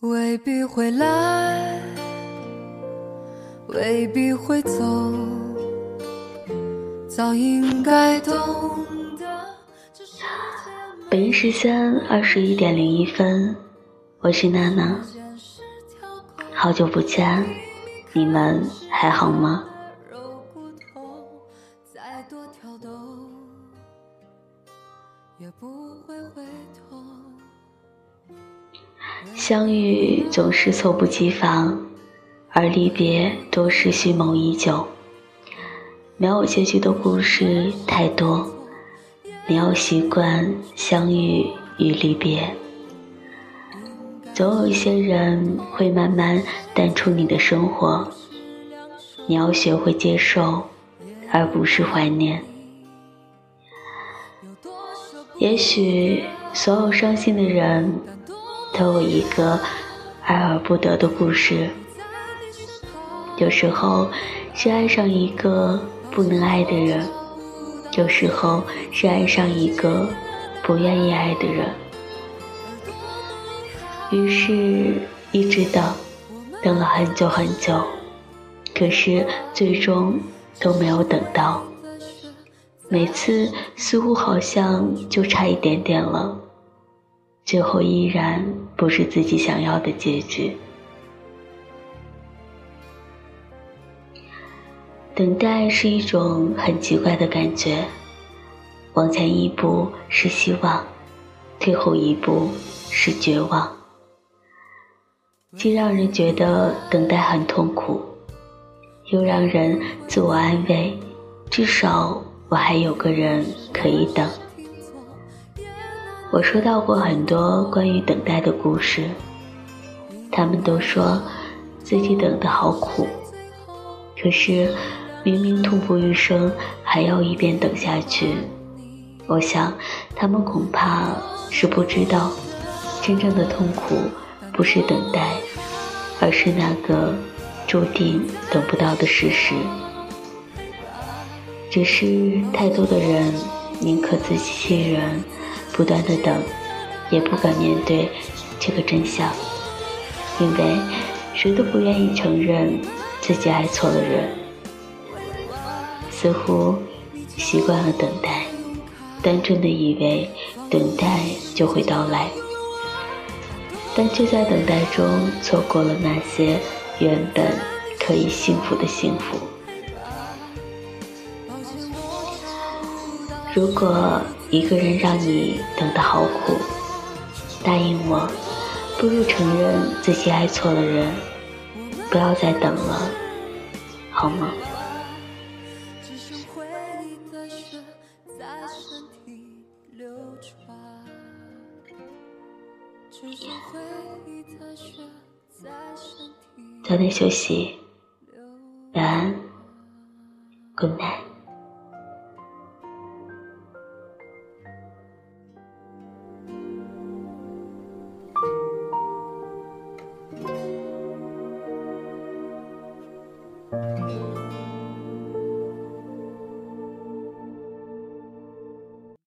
未必会来，未必会走，早应该懂得。北京时间二十一点零一分，我是娜娜，好久不见，你们还好吗？相遇总是猝不及防，而离别多是蓄谋已久。没有结局的故事太多，你要习惯相遇与离别。总有一些人会慢慢淡出你的生活，你要学会接受，而不是怀念。也许所有伤心的人。都有一个爱而不得的故事。有时候是爱上一个不能爱的人，有时候是爱上一个不愿意爱的人。于是，一直等，等了很久很久，可是最终都没有等到。每次似乎好像就差一点点了。最后依然不是自己想要的结局。等待是一种很奇怪的感觉，往前一步是希望，退后一步是绝望。既让人觉得等待很痛苦，又让人自我安慰，至少我还有个人可以等。我收到过很多关于等待的故事，他们都说自己等得好苦，可是明明痛不欲生，还要一边等下去。我想，他们恐怕是不知道，真正的痛苦不是等待，而是那个注定等不到的事实。只是太多的人宁可自欺欺人。不断的等，也不敢面对这个真相，因为谁都不愿意承认自己爱错了人。似乎习惯了等待，单纯的以为等待就会到来，但却在等待中错过了那些原本可以幸福的幸福。如果。一个人让你等得好苦，答应我，不如承认自己爱错了人，不要再等了，好吗？早点休息，晚安，Good night。